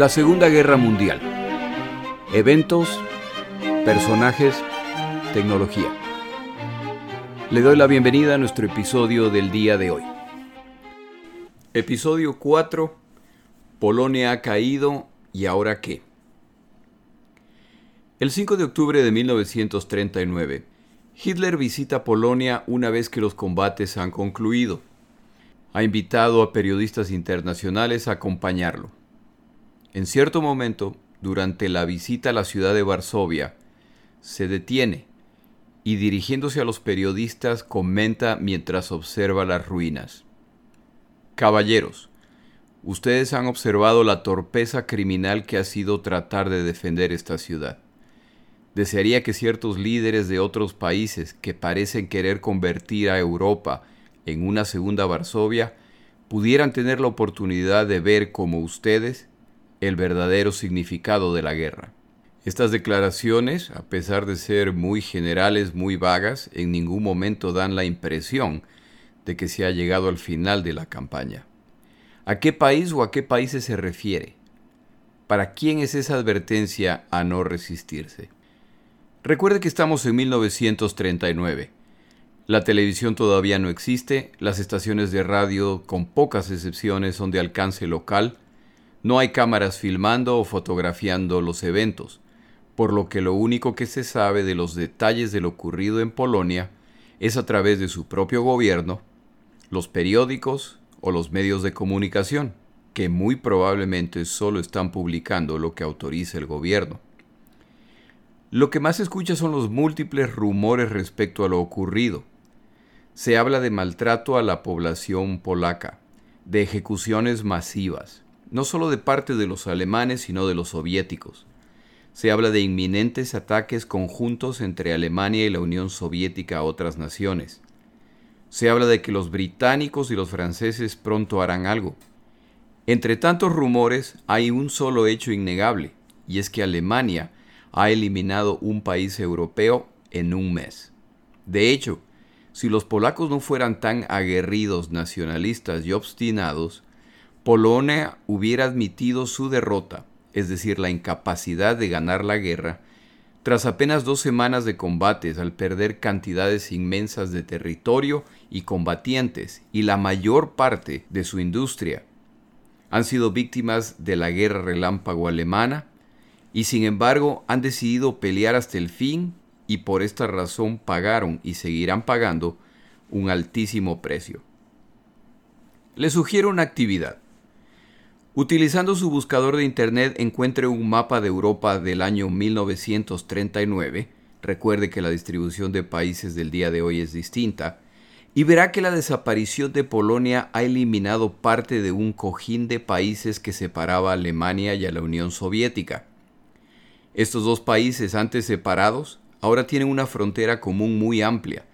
La Segunda Guerra Mundial. Eventos, personajes, tecnología. Le doy la bienvenida a nuestro episodio del día de hoy. Episodio 4. Polonia ha caído y ahora qué. El 5 de octubre de 1939, Hitler visita Polonia una vez que los combates han concluido. Ha invitado a periodistas internacionales a acompañarlo. En cierto momento, durante la visita a la ciudad de Varsovia, se detiene y dirigiéndose a los periodistas comenta mientras observa las ruinas. Caballeros, ustedes han observado la torpeza criminal que ha sido tratar de defender esta ciudad. Desearía que ciertos líderes de otros países que parecen querer convertir a Europa en una segunda Varsovia pudieran tener la oportunidad de ver como ustedes el verdadero significado de la guerra. Estas declaraciones, a pesar de ser muy generales, muy vagas, en ningún momento dan la impresión de que se ha llegado al final de la campaña. ¿A qué país o a qué países se refiere? ¿Para quién es esa advertencia a no resistirse? Recuerde que estamos en 1939. La televisión todavía no existe, las estaciones de radio, con pocas excepciones, son de alcance local, no hay cámaras filmando o fotografiando los eventos, por lo que lo único que se sabe de los detalles de lo ocurrido en Polonia es a través de su propio gobierno, los periódicos o los medios de comunicación, que muy probablemente solo están publicando lo que autoriza el gobierno. Lo que más se escucha son los múltiples rumores respecto a lo ocurrido. Se habla de maltrato a la población polaca, de ejecuciones masivas, no solo de parte de los alemanes, sino de los soviéticos. Se habla de inminentes ataques conjuntos entre Alemania y la Unión Soviética a otras naciones. Se habla de que los británicos y los franceses pronto harán algo. Entre tantos rumores hay un solo hecho innegable, y es que Alemania ha eliminado un país europeo en un mes. De hecho, si los polacos no fueran tan aguerridos, nacionalistas y obstinados, Polonia hubiera admitido su derrota, es decir, la incapacidad de ganar la guerra, tras apenas dos semanas de combates al perder cantidades inmensas de territorio y combatientes y la mayor parte de su industria. Han sido víctimas de la guerra relámpago alemana y sin embargo han decidido pelear hasta el fin y por esta razón pagaron y seguirán pagando un altísimo precio. Les sugiero una actividad. Utilizando su buscador de Internet encuentre un mapa de Europa del año 1939, recuerde que la distribución de países del día de hoy es distinta, y verá que la desaparición de Polonia ha eliminado parte de un cojín de países que separaba a Alemania y a la Unión Soviética. Estos dos países antes separados ahora tienen una frontera común muy amplia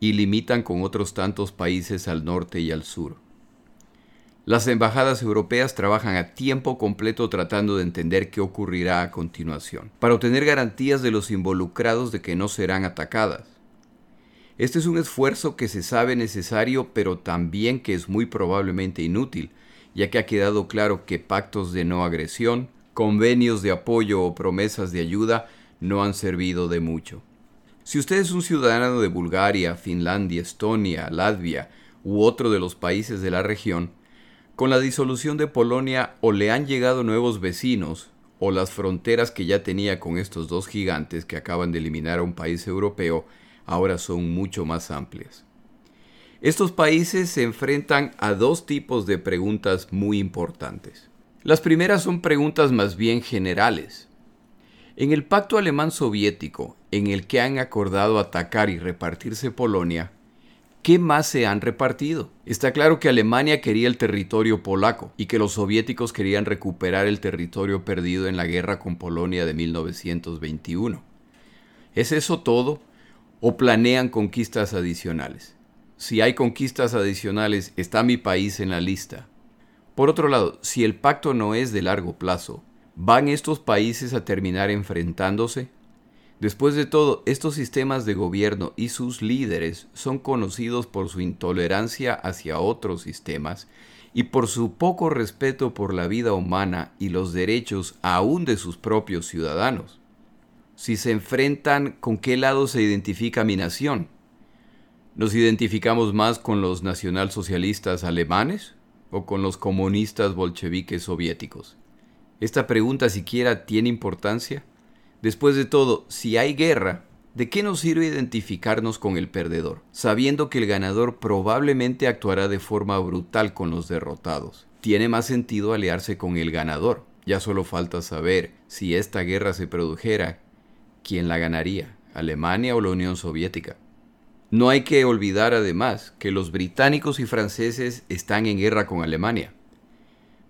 y limitan con otros tantos países al norte y al sur. Las embajadas europeas trabajan a tiempo completo tratando de entender qué ocurrirá a continuación, para obtener garantías de los involucrados de que no serán atacadas. Este es un esfuerzo que se sabe necesario, pero también que es muy probablemente inútil, ya que ha quedado claro que pactos de no agresión, convenios de apoyo o promesas de ayuda no han servido de mucho. Si usted es un ciudadano de Bulgaria, Finlandia, Estonia, Latvia u otro de los países de la región, con la disolución de Polonia o le han llegado nuevos vecinos, o las fronteras que ya tenía con estos dos gigantes que acaban de eliminar a un país europeo ahora son mucho más amplias. Estos países se enfrentan a dos tipos de preguntas muy importantes. Las primeras son preguntas más bien generales. En el pacto alemán soviético, en el que han acordado atacar y repartirse Polonia, ¿Qué más se han repartido? Está claro que Alemania quería el territorio polaco y que los soviéticos querían recuperar el territorio perdido en la guerra con Polonia de 1921. ¿Es eso todo? ¿O planean conquistas adicionales? Si hay conquistas adicionales, está mi país en la lista. Por otro lado, si el pacto no es de largo plazo, ¿van estos países a terminar enfrentándose? Después de todo, estos sistemas de gobierno y sus líderes son conocidos por su intolerancia hacia otros sistemas y por su poco respeto por la vida humana y los derechos aún de sus propios ciudadanos. Si se enfrentan, ¿con qué lado se identifica mi nación? ¿Nos identificamos más con los nacionalsocialistas alemanes o con los comunistas bolcheviques soviéticos? ¿Esta pregunta siquiera tiene importancia? Después de todo, si hay guerra, ¿de qué nos sirve identificarnos con el perdedor, sabiendo que el ganador probablemente actuará de forma brutal con los derrotados? Tiene más sentido aliarse con el ganador. Ya solo falta saber si esta guerra se produjera, ¿quién la ganaría? ¿Alemania o la Unión Soviética? No hay que olvidar además que los británicos y franceses están en guerra con Alemania.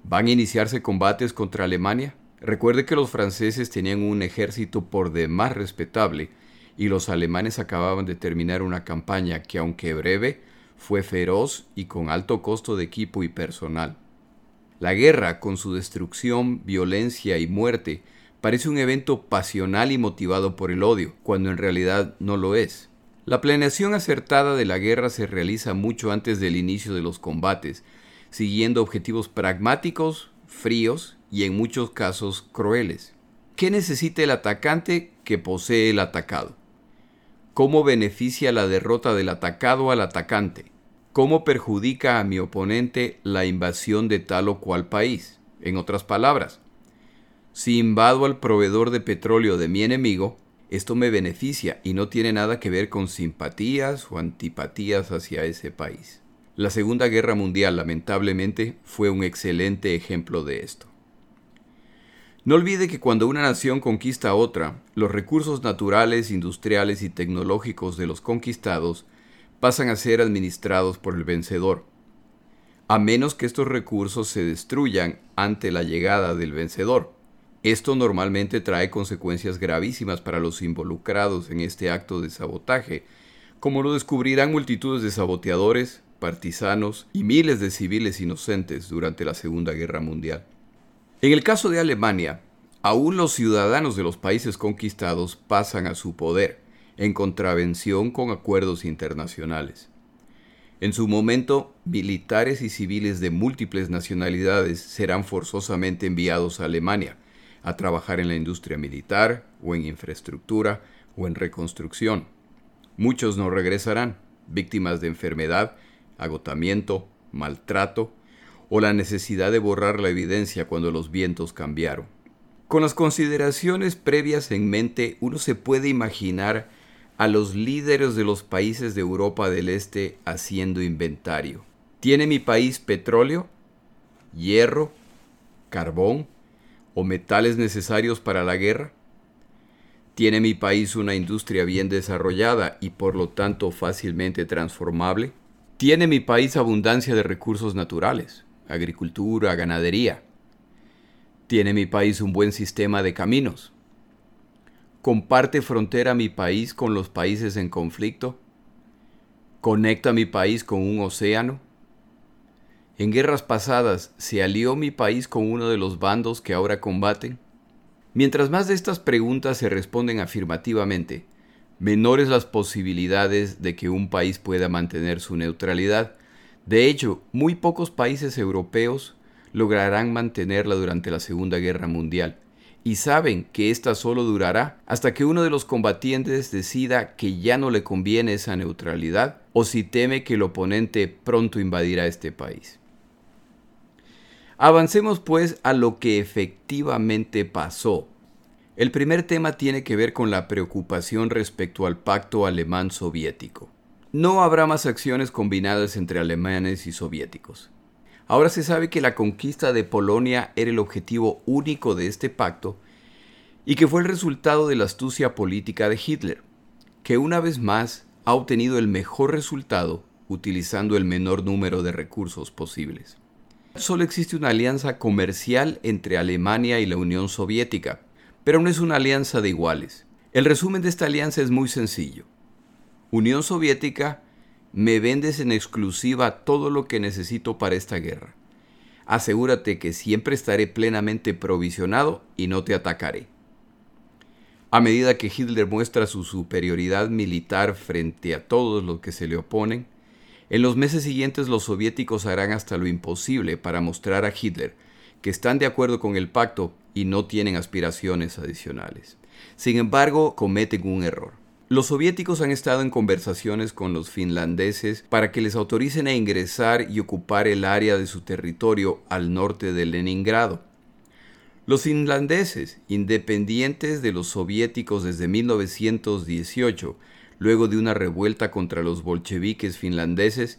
¿Van a iniciarse combates contra Alemania? Recuerde que los franceses tenían un ejército por demás respetable y los alemanes acababan de terminar una campaña que aunque breve, fue feroz y con alto costo de equipo y personal. La guerra, con su destrucción, violencia y muerte, parece un evento pasional y motivado por el odio, cuando en realidad no lo es. La planeación acertada de la guerra se realiza mucho antes del inicio de los combates, siguiendo objetivos pragmáticos, fríos y en muchos casos crueles. ¿Qué necesita el atacante que posee el atacado? ¿Cómo beneficia la derrota del atacado al atacante? ¿Cómo perjudica a mi oponente la invasión de tal o cual país? En otras palabras, si invado al proveedor de petróleo de mi enemigo, esto me beneficia y no tiene nada que ver con simpatías o antipatías hacia ese país. La Segunda Guerra Mundial lamentablemente fue un excelente ejemplo de esto. No olvide que cuando una nación conquista a otra, los recursos naturales, industriales y tecnológicos de los conquistados pasan a ser administrados por el vencedor, a menos que estos recursos se destruyan ante la llegada del vencedor. Esto normalmente trae consecuencias gravísimas para los involucrados en este acto de sabotaje, como lo descubrirán multitudes de saboteadores, partisanos y miles de civiles inocentes durante la Segunda Guerra Mundial. En el caso de Alemania, aún los ciudadanos de los países conquistados pasan a su poder, en contravención con acuerdos internacionales. En su momento, militares y civiles de múltiples nacionalidades serán forzosamente enviados a Alemania, a trabajar en la industria militar o en infraestructura o en reconstrucción. Muchos no regresarán, víctimas de enfermedad, agotamiento, maltrato o la necesidad de borrar la evidencia cuando los vientos cambiaron. Con las consideraciones previas en mente, uno se puede imaginar a los líderes de los países de Europa del Este haciendo inventario. ¿Tiene mi país petróleo, hierro, carbón, o metales necesarios para la guerra? ¿Tiene mi país una industria bien desarrollada y por lo tanto fácilmente transformable? ¿Tiene mi país abundancia de recursos naturales, agricultura, ganadería? ¿Tiene mi país un buen sistema de caminos? ¿Comparte frontera mi país con los países en conflicto? ¿Conecta mi país con un océano? En guerras pasadas, ¿se alió mi país con uno de los bandos que ahora combaten? Mientras más de estas preguntas se responden afirmativamente, menores las posibilidades de que un país pueda mantener su neutralidad. De hecho, muy pocos países europeos lograrán mantenerla durante la Segunda Guerra Mundial, y saben que ésta solo durará hasta que uno de los combatientes decida que ya no le conviene esa neutralidad o si teme que el oponente pronto invadirá este país. Avancemos pues a lo que efectivamente pasó. El primer tema tiene que ver con la preocupación respecto al pacto alemán soviético. No habrá más acciones combinadas entre alemanes y soviéticos. Ahora se sabe que la conquista de Polonia era el objetivo único de este pacto y que fue el resultado de la astucia política de Hitler, que una vez más ha obtenido el mejor resultado utilizando el menor número de recursos posibles. Solo existe una alianza comercial entre Alemania y la Unión Soviética, pero no es una alianza de iguales. El resumen de esta alianza es muy sencillo. Unión Soviética, me vendes en exclusiva todo lo que necesito para esta guerra. Asegúrate que siempre estaré plenamente provisionado y no te atacaré. A medida que Hitler muestra su superioridad militar frente a todos los que se le oponen, En los meses siguientes los soviéticos harán hasta lo imposible para mostrar a Hitler que están de acuerdo con el pacto y no tienen aspiraciones adicionales. Sin embargo, cometen un error. Los soviéticos han estado en conversaciones con los finlandeses para que les autoricen a ingresar y ocupar el área de su territorio al norte de Leningrado. Los finlandeses, independientes de los soviéticos desde 1918, luego de una revuelta contra los bolcheviques finlandeses,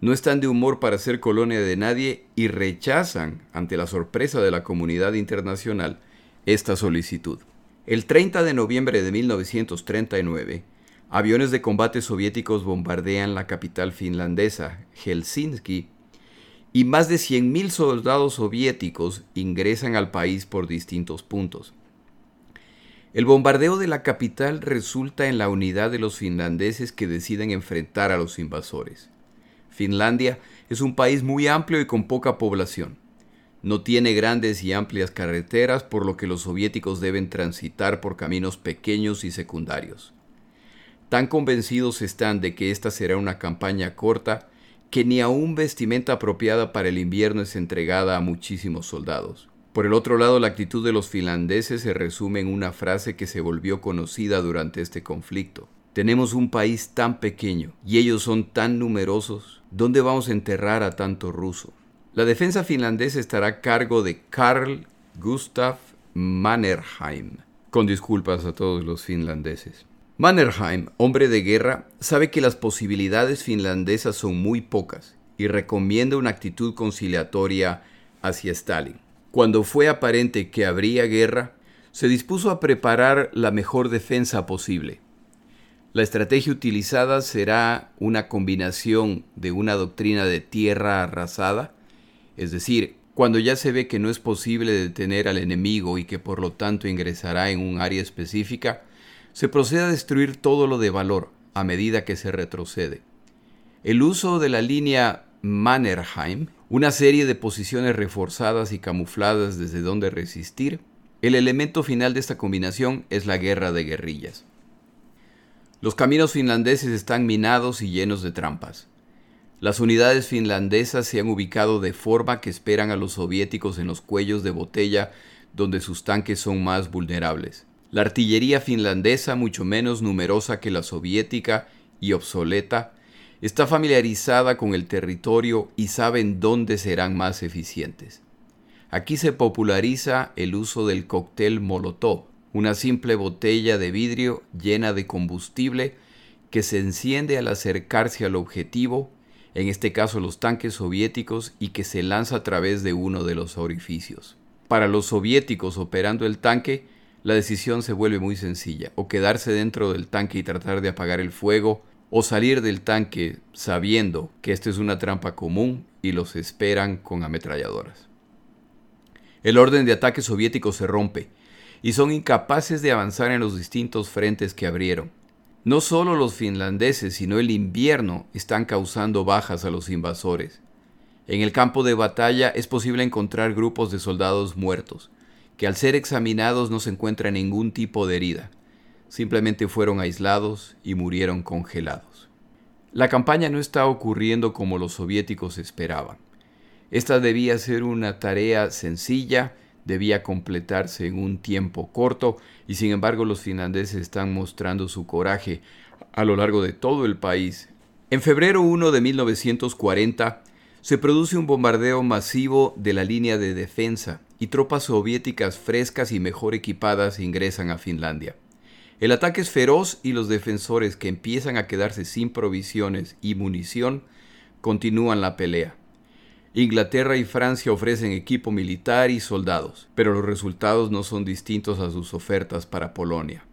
no están de humor para ser colonia de nadie y rechazan, ante la sorpresa de la comunidad internacional, esta solicitud. El 30 de noviembre de 1939, aviones de combate soviéticos bombardean la capital finlandesa, Helsinki, y más de 100.000 soldados soviéticos ingresan al país por distintos puntos. El bombardeo de la capital resulta en la unidad de los finlandeses que deciden enfrentar a los invasores. Finlandia es un país muy amplio y con poca población. No tiene grandes y amplias carreteras, por lo que los soviéticos deben transitar por caminos pequeños y secundarios. Tan convencidos están de que esta será una campaña corta que ni aún vestimenta apropiada para el invierno es entregada a muchísimos soldados. Por el otro lado, la actitud de los finlandeses se resume en una frase que se volvió conocida durante este conflicto. Tenemos un país tan pequeño y ellos son tan numerosos. ¿Dónde vamos a enterrar a tanto ruso? La defensa finlandesa estará a cargo de Karl Gustav Mannerheim, con disculpas a todos los finlandeses. Mannerheim, hombre de guerra, sabe que las posibilidades finlandesas son muy pocas y recomienda una actitud conciliatoria hacia Stalin. Cuando fue aparente que habría guerra, se dispuso a preparar la mejor defensa posible. La estrategia utilizada será una combinación de una doctrina de tierra arrasada es decir, cuando ya se ve que no es posible detener al enemigo y que por lo tanto ingresará en un área específica, se procede a destruir todo lo de valor a medida que se retrocede. El uso de la línea Mannerheim, una serie de posiciones reforzadas y camufladas desde donde resistir, el elemento final de esta combinación es la guerra de guerrillas. Los caminos finlandeses están minados y llenos de trampas. Las unidades finlandesas se han ubicado de forma que esperan a los soviéticos en los cuellos de botella donde sus tanques son más vulnerables. La artillería finlandesa, mucho menos numerosa que la soviética y obsoleta, está familiarizada con el territorio y saben dónde serán más eficientes. Aquí se populariza el uso del cóctel Molotov, una simple botella de vidrio llena de combustible que se enciende al acercarse al objetivo en este caso los tanques soviéticos, y que se lanza a través de uno de los orificios. Para los soviéticos operando el tanque, la decisión se vuelve muy sencilla, o quedarse dentro del tanque y tratar de apagar el fuego, o salir del tanque sabiendo que esta es una trampa común y los esperan con ametralladoras. El orden de ataque soviético se rompe, y son incapaces de avanzar en los distintos frentes que abrieron. No solo los finlandeses, sino el invierno están causando bajas a los invasores. En el campo de batalla es posible encontrar grupos de soldados muertos, que al ser examinados no se encuentra ningún tipo de herida. Simplemente fueron aislados y murieron congelados. La campaña no está ocurriendo como los soviéticos esperaban. Esta debía ser una tarea sencilla debía completarse en un tiempo corto y sin embargo los finlandeses están mostrando su coraje a lo largo de todo el país. En febrero 1 de 1940 se produce un bombardeo masivo de la línea de defensa y tropas soviéticas frescas y mejor equipadas ingresan a Finlandia. El ataque es feroz y los defensores que empiezan a quedarse sin provisiones y munición continúan la pelea. Inglaterra y Francia ofrecen equipo militar y soldados, pero los resultados no son distintos a sus ofertas para Polonia.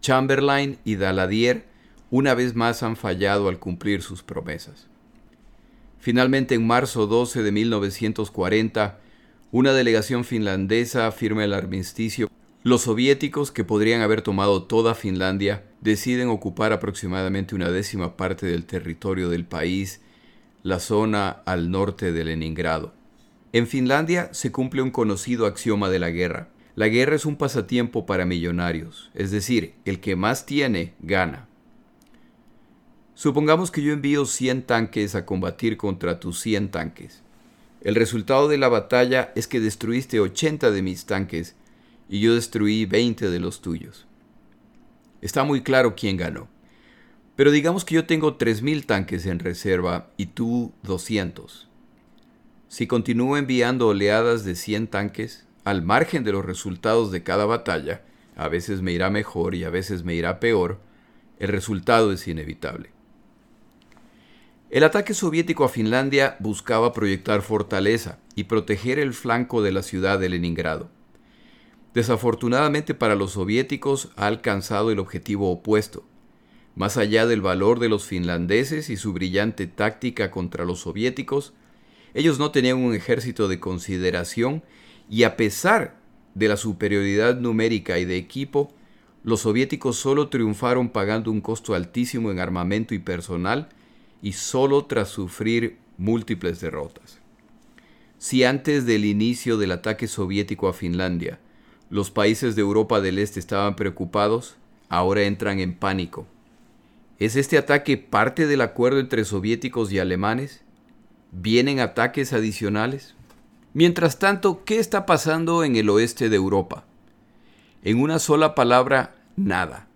Chamberlain y Daladier una vez más han fallado al cumplir sus promesas. Finalmente, en marzo 12 de 1940, una delegación finlandesa firma el armisticio. Los soviéticos, que podrían haber tomado toda Finlandia, deciden ocupar aproximadamente una décima parte del territorio del país la zona al norte de Leningrado. En Finlandia se cumple un conocido axioma de la guerra. La guerra es un pasatiempo para millonarios, es decir, el que más tiene, gana. Supongamos que yo envío 100 tanques a combatir contra tus 100 tanques. El resultado de la batalla es que destruiste 80 de mis tanques y yo destruí 20 de los tuyos. Está muy claro quién ganó. Pero digamos que yo tengo 3.000 tanques en reserva y tú 200. Si continúo enviando oleadas de 100 tanques, al margen de los resultados de cada batalla, a veces me irá mejor y a veces me irá peor, el resultado es inevitable. El ataque soviético a Finlandia buscaba proyectar fortaleza y proteger el flanco de la ciudad de Leningrado. Desafortunadamente para los soviéticos ha alcanzado el objetivo opuesto. Más allá del valor de los finlandeses y su brillante táctica contra los soviéticos, ellos no tenían un ejército de consideración y a pesar de la superioridad numérica y de equipo, los soviéticos solo triunfaron pagando un costo altísimo en armamento y personal y solo tras sufrir múltiples derrotas. Si antes del inicio del ataque soviético a Finlandia los países de Europa del Este estaban preocupados, ahora entran en pánico. ¿Es este ataque parte del acuerdo entre soviéticos y alemanes? ¿Vienen ataques adicionales? Mientras tanto, ¿qué está pasando en el oeste de Europa? En una sola palabra, nada.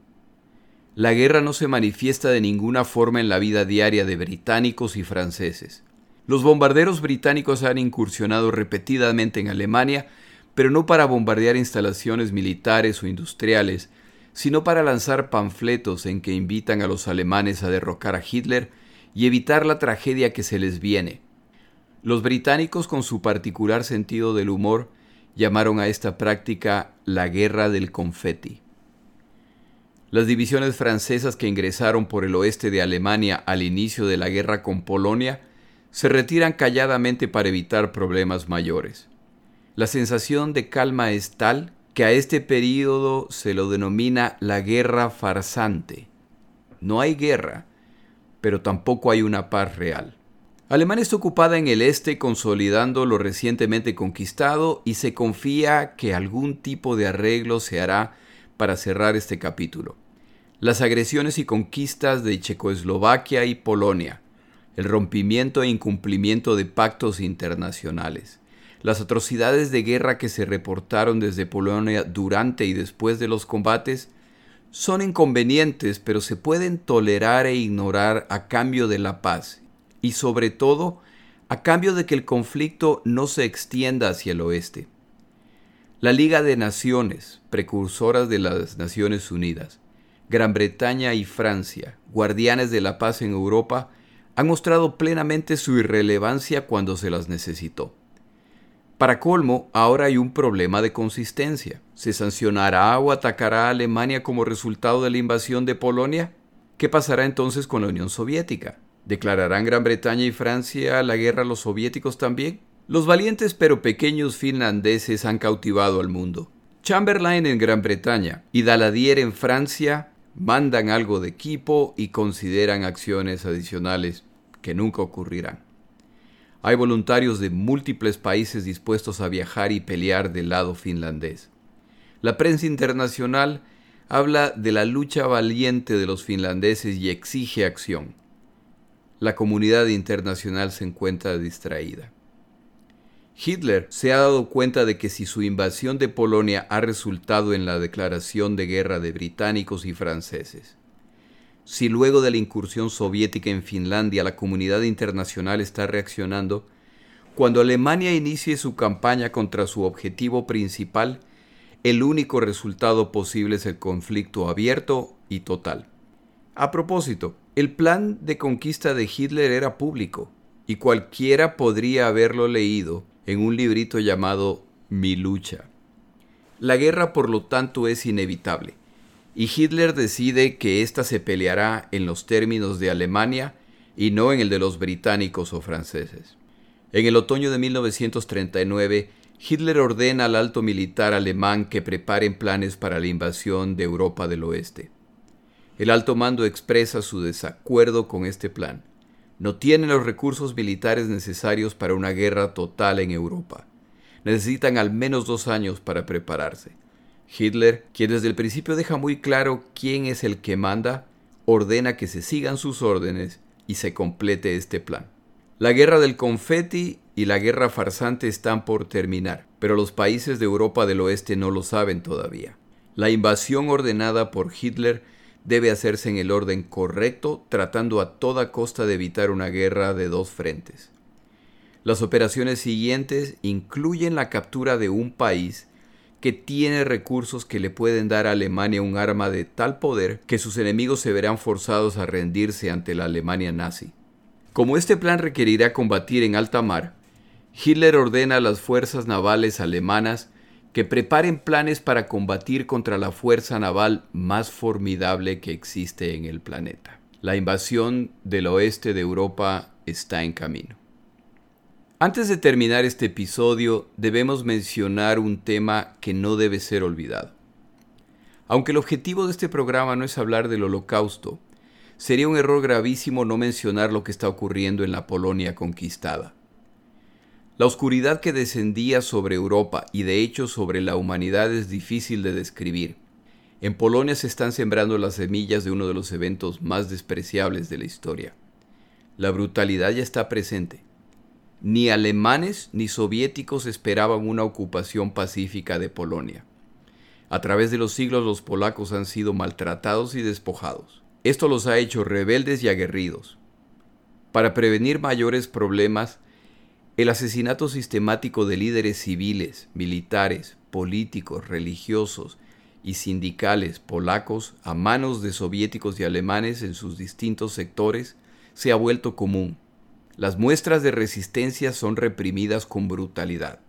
La guerra no se manifiesta de ninguna forma en la vida diaria de británicos y franceses. Los bombarderos británicos han incursionado repetidamente en Alemania pero no para bombardear instalaciones militares o industriales, sino para lanzar panfletos en que invitan a los alemanes a derrocar a Hitler y evitar la tragedia que se les viene. Los británicos, con su particular sentido del humor, llamaron a esta práctica la guerra del confeti. Las divisiones francesas que ingresaron por el oeste de Alemania al inicio de la guerra con Polonia se retiran calladamente para evitar problemas mayores. La sensación de calma es tal que a este período se lo denomina la guerra farsante. No hay guerra, pero tampoco hay una paz real. Alemania está ocupada en el este consolidando lo recientemente conquistado y se confía que algún tipo de arreglo se hará para cerrar este capítulo. Las agresiones y conquistas de Checoslovaquia y Polonia, el rompimiento e incumplimiento de pactos internacionales, las atrocidades de guerra que se reportaron desde Polonia durante y después de los combates son inconvenientes, pero se pueden tolerar e ignorar a cambio de la paz y sobre todo a cambio de que el conflicto no se extienda hacia el oeste. La Liga de Naciones, precursoras de las Naciones Unidas, Gran Bretaña y Francia, guardianes de la paz en Europa, han mostrado plenamente su irrelevancia cuando se las necesitó. Para colmo, ahora hay un problema de consistencia. ¿Se sancionará o atacará a Alemania como resultado de la invasión de Polonia? ¿Qué pasará entonces con la Unión Soviética? ¿Declararán Gran Bretaña y Francia la guerra a los soviéticos también? Los valientes pero pequeños finlandeses han cautivado al mundo. Chamberlain en Gran Bretaña y Daladier en Francia mandan algo de equipo y consideran acciones adicionales que nunca ocurrirán. Hay voluntarios de múltiples países dispuestos a viajar y pelear del lado finlandés. La prensa internacional habla de la lucha valiente de los finlandeses y exige acción. La comunidad internacional se encuentra distraída. Hitler se ha dado cuenta de que si su invasión de Polonia ha resultado en la declaración de guerra de británicos y franceses, si luego de la incursión soviética en Finlandia la comunidad internacional está reaccionando, cuando Alemania inicie su campaña contra su objetivo principal, el único resultado posible es el conflicto abierto y total. A propósito, el plan de conquista de Hitler era público y cualquiera podría haberlo leído en un librito llamado Mi lucha. La guerra, por lo tanto, es inevitable y Hitler decide que ésta se peleará en los términos de Alemania y no en el de los británicos o franceses. En el otoño de 1939, Hitler ordena al alto militar alemán que preparen planes para la invasión de Europa del Oeste. El alto mando expresa su desacuerdo con este plan. No tiene los recursos militares necesarios para una guerra total en Europa. Necesitan al menos dos años para prepararse. Hitler, quien desde el principio deja muy claro quién es el que manda, ordena que se sigan sus órdenes y se complete este plan. La guerra del confeti y la guerra farsante están por terminar, pero los países de Europa del Oeste no lo saben todavía. La invasión ordenada por Hitler debe hacerse en el orden correcto, tratando a toda costa de evitar una guerra de dos frentes. Las operaciones siguientes incluyen la captura de un país que tiene recursos que le pueden dar a Alemania un arma de tal poder que sus enemigos se verán forzados a rendirse ante la Alemania nazi. Como este plan requerirá combatir en alta mar, Hitler ordena a las fuerzas navales alemanas que preparen planes para combatir contra la fuerza naval más formidable que existe en el planeta. La invasión del oeste de Europa está en camino. Antes de terminar este episodio, debemos mencionar un tema que no debe ser olvidado. Aunque el objetivo de este programa no es hablar del holocausto, sería un error gravísimo no mencionar lo que está ocurriendo en la Polonia conquistada. La oscuridad que descendía sobre Europa y de hecho sobre la humanidad es difícil de describir. En Polonia se están sembrando las semillas de uno de los eventos más despreciables de la historia. La brutalidad ya está presente. Ni alemanes ni soviéticos esperaban una ocupación pacífica de Polonia. A través de los siglos los polacos han sido maltratados y despojados. Esto los ha hecho rebeldes y aguerridos. Para prevenir mayores problemas, el asesinato sistemático de líderes civiles, militares, políticos, religiosos y sindicales polacos a manos de soviéticos y alemanes en sus distintos sectores se ha vuelto común. Las muestras de resistencia son reprimidas con brutalidad.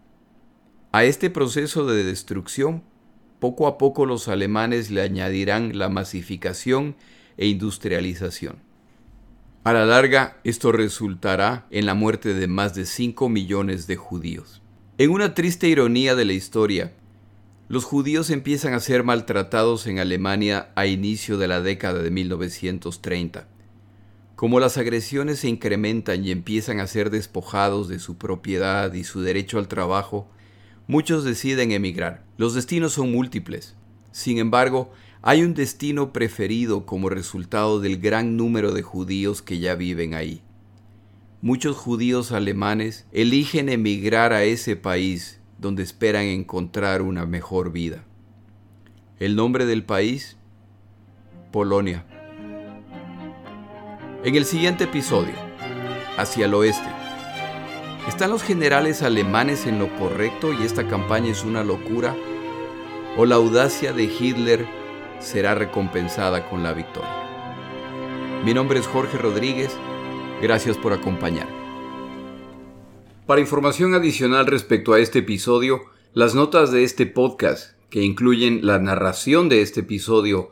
A este proceso de destrucción, poco a poco los alemanes le añadirán la masificación e industrialización. A la larga, esto resultará en la muerte de más de 5 millones de judíos. En una triste ironía de la historia, los judíos empiezan a ser maltratados en Alemania a inicio de la década de 1930. Como las agresiones se incrementan y empiezan a ser despojados de su propiedad y su derecho al trabajo, muchos deciden emigrar. Los destinos son múltiples. Sin embargo, hay un destino preferido como resultado del gran número de judíos que ya viven ahí. Muchos judíos alemanes eligen emigrar a ese país donde esperan encontrar una mejor vida. El nombre del país, Polonia. En el siguiente episodio, hacia el oeste, ¿están los generales alemanes en lo correcto y esta campaña es una locura? ¿O la audacia de Hitler será recompensada con la victoria. Mi nombre es Jorge Rodríguez, gracias por acompañar. Para información adicional respecto a este episodio, las notas de este podcast, que incluyen la narración de este episodio,